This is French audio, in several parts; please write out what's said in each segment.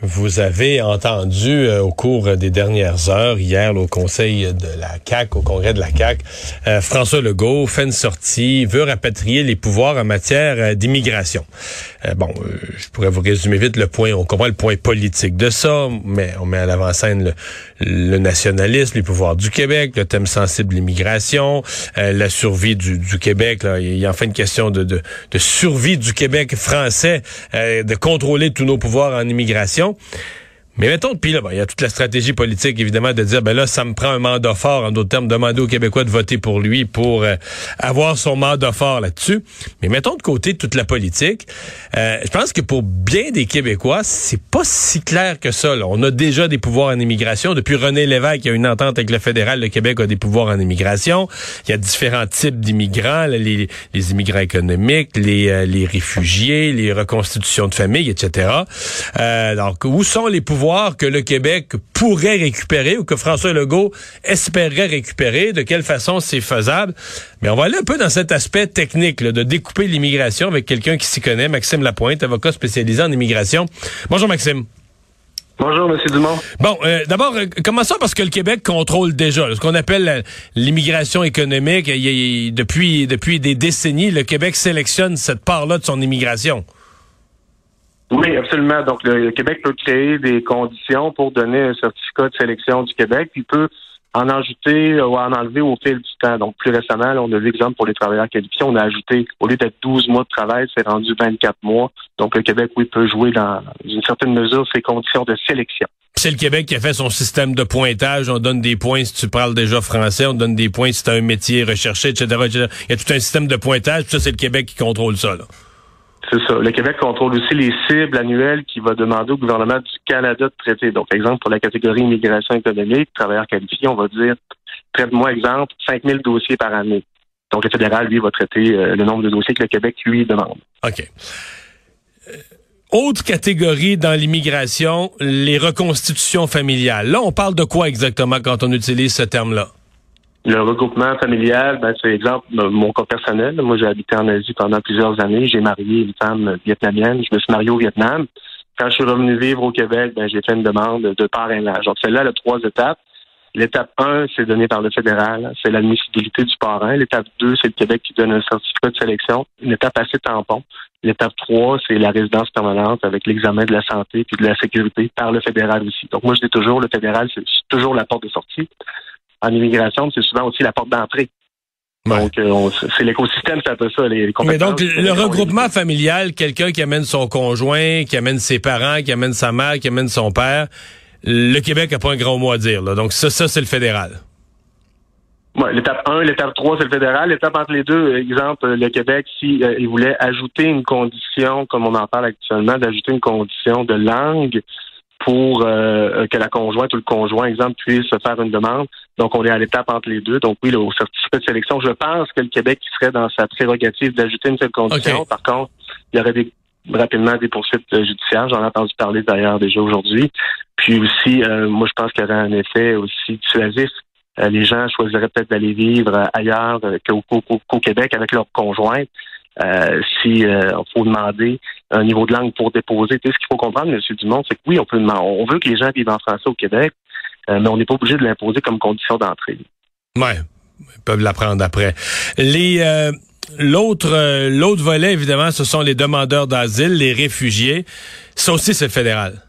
Vous avez entendu euh, au cours des dernières heures, hier au Conseil de la CAC, au Congrès de la CAC, euh, François Legault fait une sortie, veut rapatrier les pouvoirs en matière euh, d'immigration. bon, je pourrais vous résumer vite le point. On comprend le point politique de ça, mais on met à l'avant-scène le, nationalisme, les pouvoirs du Québec, le thème sensible de l'immigration, la survie du, du Québec. Là. Il y a enfin une question de, de, de survie du Québec français, de contrôler tous nos pouvoirs en immigration. Michon. Mais mettons, puis là, il y a toute la stratégie politique, évidemment, de dire, ben là, ça me prend un mandat fort, en d'autres termes, demander aux Québécois de voter pour lui pour euh, avoir son mandat fort là-dessus. Mais mettons de côté toute la politique. Euh, je pense que pour bien des Québécois, c'est pas si clair que ça. Là. On a déjà des pouvoirs en immigration. Depuis René Lévesque, il y a une entente avec le fédéral. Le Québec a des pouvoirs en immigration. Il y a différents types d'immigrants, les, les, immigrants économiques, les, euh, les réfugiés, les reconstitutions de famille, etc. donc, où sont les pouvoirs que le Québec pourrait récupérer ou que François Legault espérerait récupérer, de quelle façon c'est faisable. Mais on va aller un peu dans cet aspect technique de découper l'immigration avec quelqu'un qui s'y connaît, Maxime Lapointe, avocat spécialisé en immigration. Bonjour Maxime. Bonjour, M. Dumont. Bon, euh, d'abord, euh, commençons parce que le Québec contrôle déjà ce qu'on appelle l'immigration économique. depuis, depuis des décennies, le Québec sélectionne cette part-là de son immigration. Oui, absolument. Donc, le Québec peut créer des conditions pour donner un certificat de sélection du Québec, puis peut en ajouter ou en enlever au fil du temps. Donc, plus récemment, on a vu exemple pour les travailleurs qualifiés, on a ajouté, au lieu d'être 12 mois de travail, c'est rendu 24 mois. Donc, le Québec, oui, peut jouer dans une certaine mesure ces conditions de sélection. C'est le Québec qui a fait son système de pointage. On donne des points si tu parles déjà français, on donne des points si tu as un métier recherché, etc., etc. Il y a tout un système de pointage. Puis ça, c'est le Québec qui contrôle ça. Là. C'est ça. Le Québec contrôle aussi les cibles annuelles qu'il va demander au gouvernement du Canada de traiter. Donc, exemple, pour la catégorie immigration économique, travailleurs qualifiés, on va dire, traite-moi, exemple, 5 000 dossiers par année. Donc, le fédéral, lui, va traiter euh, le nombre de dossiers que le Québec, lui, demande. OK. Euh, autre catégorie dans l'immigration, les reconstitutions familiales. Là, on parle de quoi exactement quand on utilise ce terme-là? Le regroupement familial, ben, c'est exemple mon cas personnel. Moi, j'ai habité en Asie pendant plusieurs années. J'ai marié une femme vietnamienne. Je me suis marié au Vietnam. Quand je suis revenu vivre au Québec, ben, j'ai fait une demande de parrainage. Donc, celle-là, elle a trois étapes. L'étape 1, c'est donné par le fédéral, c'est l'admissibilité du parrain. L'étape 2, c'est le Québec qui donne un certificat de sélection. Une étape assez tampon. L'étape 3, c'est la résidence permanente avec l'examen de la santé puis de la sécurité par le fédéral aussi. Donc moi, je dis toujours, le fédéral, c'est toujours la porte de sortie en immigration, c'est souvent aussi la porte d'entrée. Donc, euh, c'est l'écosystème, c'est un peu ça, les, Mais donc, le regroupement familial, quelqu'un qui amène son conjoint, qui amène ses parents, qui amène sa mère, qui amène son père, le Québec n'a pas un grand mot à dire. Là. Donc, ça, ça c'est le fédéral. Ouais, l'étape 1, l'étape 3, c'est le fédéral. L'étape entre les deux, exemple, le Québec, s'il si, euh, il voulait ajouter une condition, comme on en parle actuellement, d'ajouter une condition de langue, pour euh, que la conjointe ou le conjoint, exemple, puisse faire une demande. Donc, on est à l'étape entre les deux. Donc, oui, le, au certificat de sélection, je pense que le Québec serait dans sa prérogative d'ajouter une telle condition. Par contre, il y aurait des, rapidement des poursuites judiciaires. J'en ai entendu parler d'ailleurs déjà aujourd'hui. Puis aussi, euh, moi, je pense qu'il y aurait un effet aussi dissuasif. Euh, les gens choisiraient peut-être d'aller vivre ailleurs qu'au Québec avec leur conjointe. Euh, si euh, faut demander un niveau de langue pour déposer. ce qu'il faut comprendre, M. Dumont, c'est que oui, on peut demander, on veut que les gens vivent en français au Québec, euh, mais on n'est pas obligé de l'imposer comme condition d'entrée. Ouais, ils peuvent l'apprendre après. Les euh, l'autre l'autre volet, évidemment, ce sont les demandeurs d'asile, les réfugiés. Ça aussi, c'est fédéral.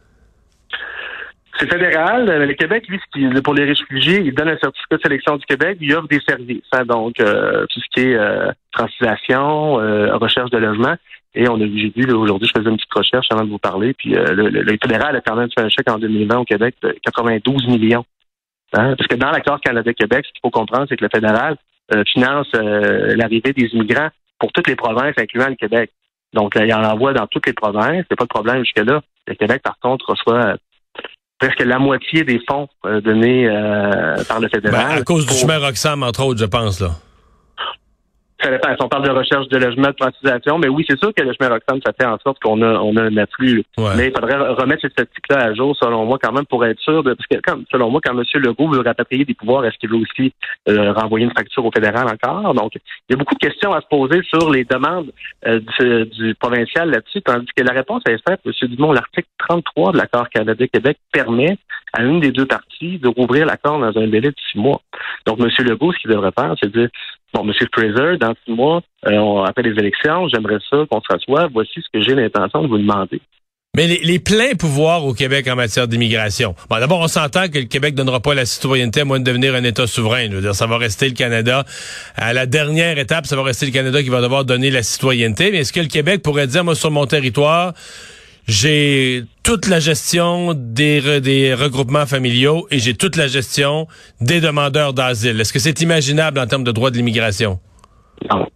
C'est fédéral. Le Québec, lui, pour les réfugiés, il donne un certificat de sélection du Québec, il offre des services. Hein, donc, euh, tout ce qui est euh, euh, recherche de logement. Et on a j'ai vu aujourd'hui, je faisais une petite recherche avant de vous parler, puis euh, le, fédéral a quand même fait un chèque en 2020 au Québec de 92 millions. Hein, parce que dans l'accord Canada-Québec, ce qu'il faut comprendre, c'est que le fédéral finance l'arrivée des immigrants pour toutes les provinces, incluant le Québec. Donc, il en envoie dans toutes les provinces. C'est pas de problème jusque-là. Le Québec, par contre, reçoit presque la moitié des fonds euh, donnés euh, par le fédéral. Ben, à cause du chemin Roxham, entre autres, je pense, là. Ça dépend. Si on parle de recherche de logement, de privatisation, mais oui, c'est sûr que le chemin Roxham, ça fait en sorte qu'on a, on a un afflux. Mais il faudrait remettre ces statistiques-là à jour, selon moi, quand même, pour être sûr de, parce que, comme, selon moi, quand M. Legault veut rapatrier des pouvoirs, est-ce qu'il veut aussi euh, renvoyer une facture au fédéral encore? Donc, il y a beaucoup de questions à se poser sur les demandes euh, du, provincial là-dessus, tandis que la réponse est faite, M. Dumont, l'article 33 de l'accord Canada-Québec permet à une des deux parties de rouvrir l'accord dans un délai de six mois. Donc, M. Legault, ce qu'il devrait faire, c'est dire, bon, M. Fraser, dans six mois, euh, après les élections, j'aimerais ça qu'on se rassoie. Voici ce que j'ai l'intention de vous demander. Mais les, pleins pouvoirs au Québec en matière d'immigration. Bon, d'abord, on s'entend que le Québec donnera pas la citoyenneté à moins de devenir un État souverain. Je veux dire, ça va rester le Canada. À la dernière étape, ça va rester le Canada qui va devoir donner la citoyenneté. Mais est-ce que le Québec pourrait dire, moi, sur mon territoire, j'ai toute la gestion des, regroupements familiaux et j'ai toute la gestion des demandeurs d'asile. Est-ce que c'est imaginable en termes de droit de l'immigration? Non.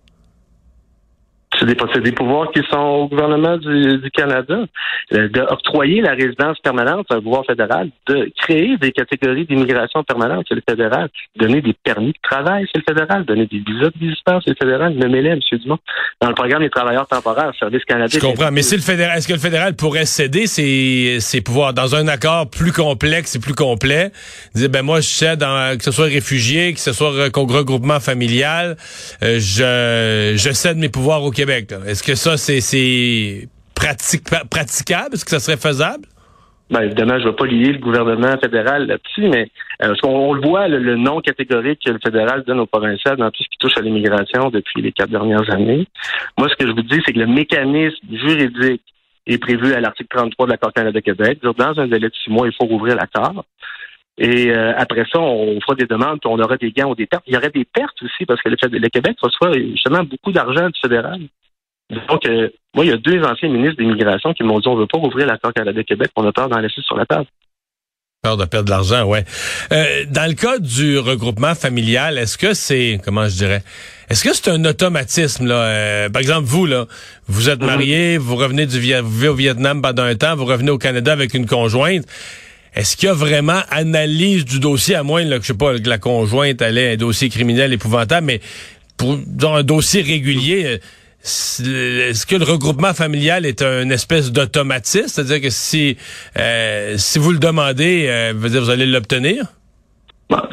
C'est des, pouvoirs qui sont au gouvernement du, Canada. Euh, D'octroyer la résidence permanente, c'est un pouvoir fédéral. De créer des catégories d'immigration permanente, c'est le fédéral. Donner des permis de travail, c'est le fédéral. Donner des visas de visiteurs, c'est le fédéral. Nommez-les, M. Dumont. Dans le programme des travailleurs temporaires, Service canadien. Je comprends. Mais si le fédéral, est-ce que le fédéral pourrait céder ses, ses pouvoirs dans un accord plus complexe et plus complet? Dire, ben moi, je cède, que ce soit réfugié, que ce soit regroupement familial, euh, je, je cède mes pouvoirs au Québec. Est-ce que ça, c'est praticable? Est-ce que ça serait faisable? Ben, évidemment, je ne vais pas lier le gouvernement fédéral là-dessus, mais euh, qu'on le voit, le, nom catégorique que le fédéral donne au provincial dans tout ce qui touche à l'immigration depuis les quatre dernières années. Moi, ce que je vous dis, c'est que le mécanisme juridique est prévu à l'article 33 de l'accord Canada-Québec. Dans un délai de six mois, il faut rouvrir l'accord. Et euh, après ça, on fera des demandes, puis on aura des gains ou des pertes. Il y aurait des pertes aussi, parce que le, le Québec reçoit justement beaucoup d'argent du fédéral. Donc, euh, moi, il y a deux anciens ministres d'immigration qui m'ont dit on veut pas rouvrir l'accord Canada-Québec, on a peur d'en laisser sur la table. Peur de perdre de l'argent, ouais. Euh, dans le cas du regroupement familial, est-ce que c'est, comment je dirais, est-ce que c'est un automatisme là? Euh, Par exemple, vous là, vous êtes mhm. marié, vous revenez du vous vivez au Vietnam pendant un temps, vous revenez au Canada avec une conjointe. Est-ce qu'il y a vraiment analyse du dossier, à moins là, que je sais pas que la conjointe allait un dossier criminel épouvantable, mais pour dans un dossier régulier est-ce que le regroupement familial est une espèce d'automatisme? C'est-à-dire que si, euh, si vous le demandez, euh, vous allez l'obtenir?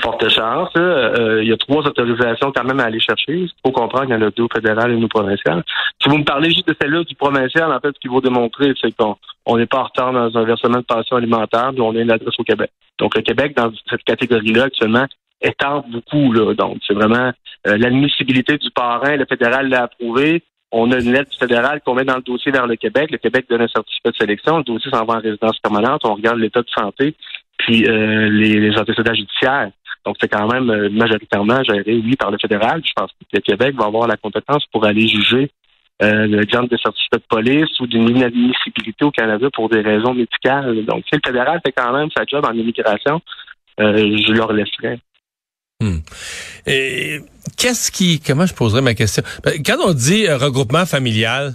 forte chance. Euh, il y a trois autorisations quand même à aller chercher. Il faut comprendre qu'il y en a deux fédérales et une provinciale. Si vous me parlez juste de celle-là du provincial, en fait, ce qu'il faut démontrer, c'est qu'on n'est pas en retard dans un versement de pension alimentaire, mais on a une adresse au Québec. Donc, le Québec, dans cette catégorie-là, actuellement, étend beaucoup. Là. Donc, c'est vraiment l'admissibilité du parrain. Le fédéral l'a approuvé on a une lettre fédérale qu'on met dans le dossier vers le Québec. Le Québec donne un certificat de sélection. Le dossier s'en va en résidence permanente. On regarde l'état de santé, puis euh, les, antécédents judiciaires. Donc, c'est quand même euh, majoritairement géré, oui, par le fédéral. Je pense que le Québec va avoir la compétence pour aller juger euh, l'exemple de certificat de police ou d'une inadmissibilité au Canada pour des raisons médicales. Donc, si le fédéral fait quand même sa job en immigration, euh, je leur laisserai. Hmm. Et qu'est-ce qui, comment je poserais ma question? Ben, quand on dit euh, regroupement familial,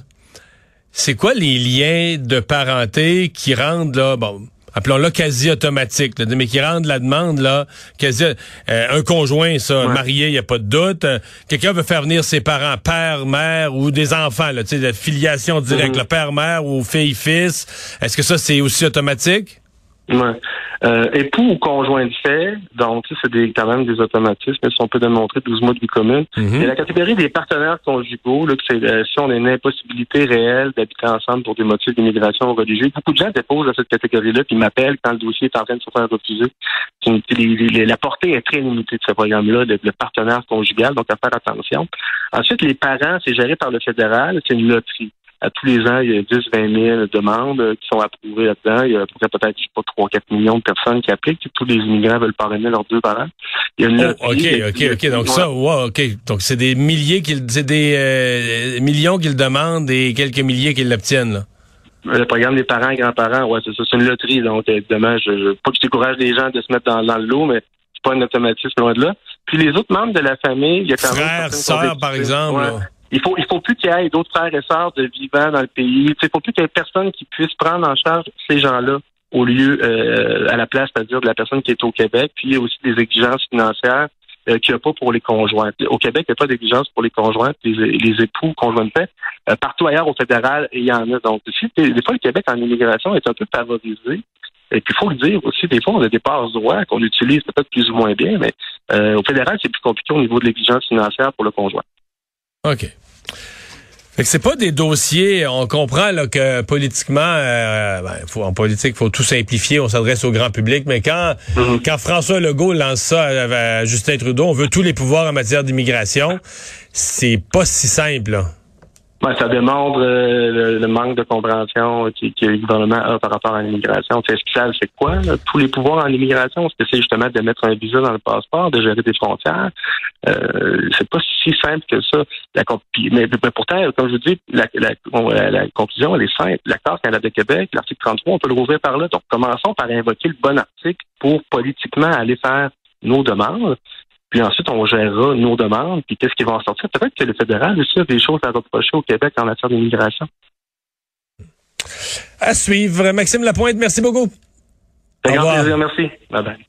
c'est quoi les liens de parenté qui rendent là, bon, appelons-le quasi automatique, mais qui rendent la demande là quasi euh, un conjoint ça marié, il y a pas de doute. Euh, quelqu'un veut faire venir ses parents, père, mère ou des enfants là, tu sais la filiation directe, mm-hmm. le père, mère ou fille, fils. Est-ce que ça c'est aussi automatique? Ouais. Euh, époux ou conjoint de fait, donc c'est des, quand même des automatismes, mais si on peut démontrer 12 mois de vie commune. Mm Et la catégorie des partenaires conjugaux, là, c'est euh, si on a une impossibilité réelle d'habiter ensemble pour des motifs d'immigration religieux. Beaucoup de gens déposent à cette catégorie-là, puis m'appellent quand le dossier est en train de se faire refuser. la portée est très limitée de ce programme-là, le partenaire conjugal, donc à faire attention. Ensuite, les parents, c'est géré par le fédéral, c'est une loterie à tous les ans, il y a 10, 20 000 demandes euh, qui sont approuvées là-dedans. Il y a peut-être, je sais pas, 3, 4 millions de personnes qui appliquent. Tous les immigrants veulent parrainer leurs deux parents. Il y a une oh, OK, OK, OK. Donc ça, wow, OK. Donc c'est des milliers qu'ils, c'est des euh, millions qu'ils demandent et quelques milliers qu'ils l'obtiennent, là. Le programme des parents et grands-parents, ouais, c'est ça, c'est une loterie. Donc, évidemment, je, je, pas que je décourage les gens de se mettre dans, dans le lot, mais c'est pas un automatisme loin de là. Puis les autres membres de la famille, il y a quand même. Frères, sœurs, par exemple. Il faut, il faut plus qu'il y ait d'autres frères et sœurs de vivants dans le pays. Il faut plus qu'il y ait personne qui puisse prendre en charge ces gens-là au lieu, euh, à la place, c'est-à-dire de la personne qui est au Québec. Puis il y a aussi des exigences financières qu'il n'y a pas pour les conjoints. Au Québec, il n'y a pas d'exigence pour les conjoints, les, les époux, conjoints de fait. partout ailleurs au fédéral, il y en a. Donc, des, fois, le Québec en immigration est un peu favorisé. Et puis, il faut le dire aussi, des fois, on a des passes droits qu'on utilise peut-être plus ou moins bien, mais au fédéral, c'est plus compliqué au niveau de l'exigence financière pour le conjoint. OK. Fait que c'est pas des dossiers, on comprend là, que politiquement, euh, ben, faut, en politique, il faut tout simplifier, on s'adresse au grand public, mais quand, mm-hmm. quand François Legault lance ça à, Justin Trudeau, on veut tous les pouvoirs en matière d'immigration, c'est pas si simple. Là ça démontre euh, le, manque de compréhension que, le gouvernement a par rapport à l'immigration. Est-ce qu'ils savent c'est quoi tous les pouvoirs en immigration? Que c'est justement de mettre un visa dans le passeport, de gérer des frontières? Euh, c'est pas si simple que ça. La, mais, pourtant, comme je vous dis, la, la, conclusion, elle est simple. L'accord Canada-Québec, l'article 33, on peut le rouvrir par là. Donc, commençons par invoquer le bon article pour politiquement aller faire nos demandes. Puis ensuite, on gérera nos demandes, puis qu'est-ce qui va en sortir? Peut-être que le fédéral aussi a des choses à reprocher au Québec en matière d'immigration. À suivre. Maxime Lapointe, merci beaucoup. Au revoir. plaisir, merci. Bye bye.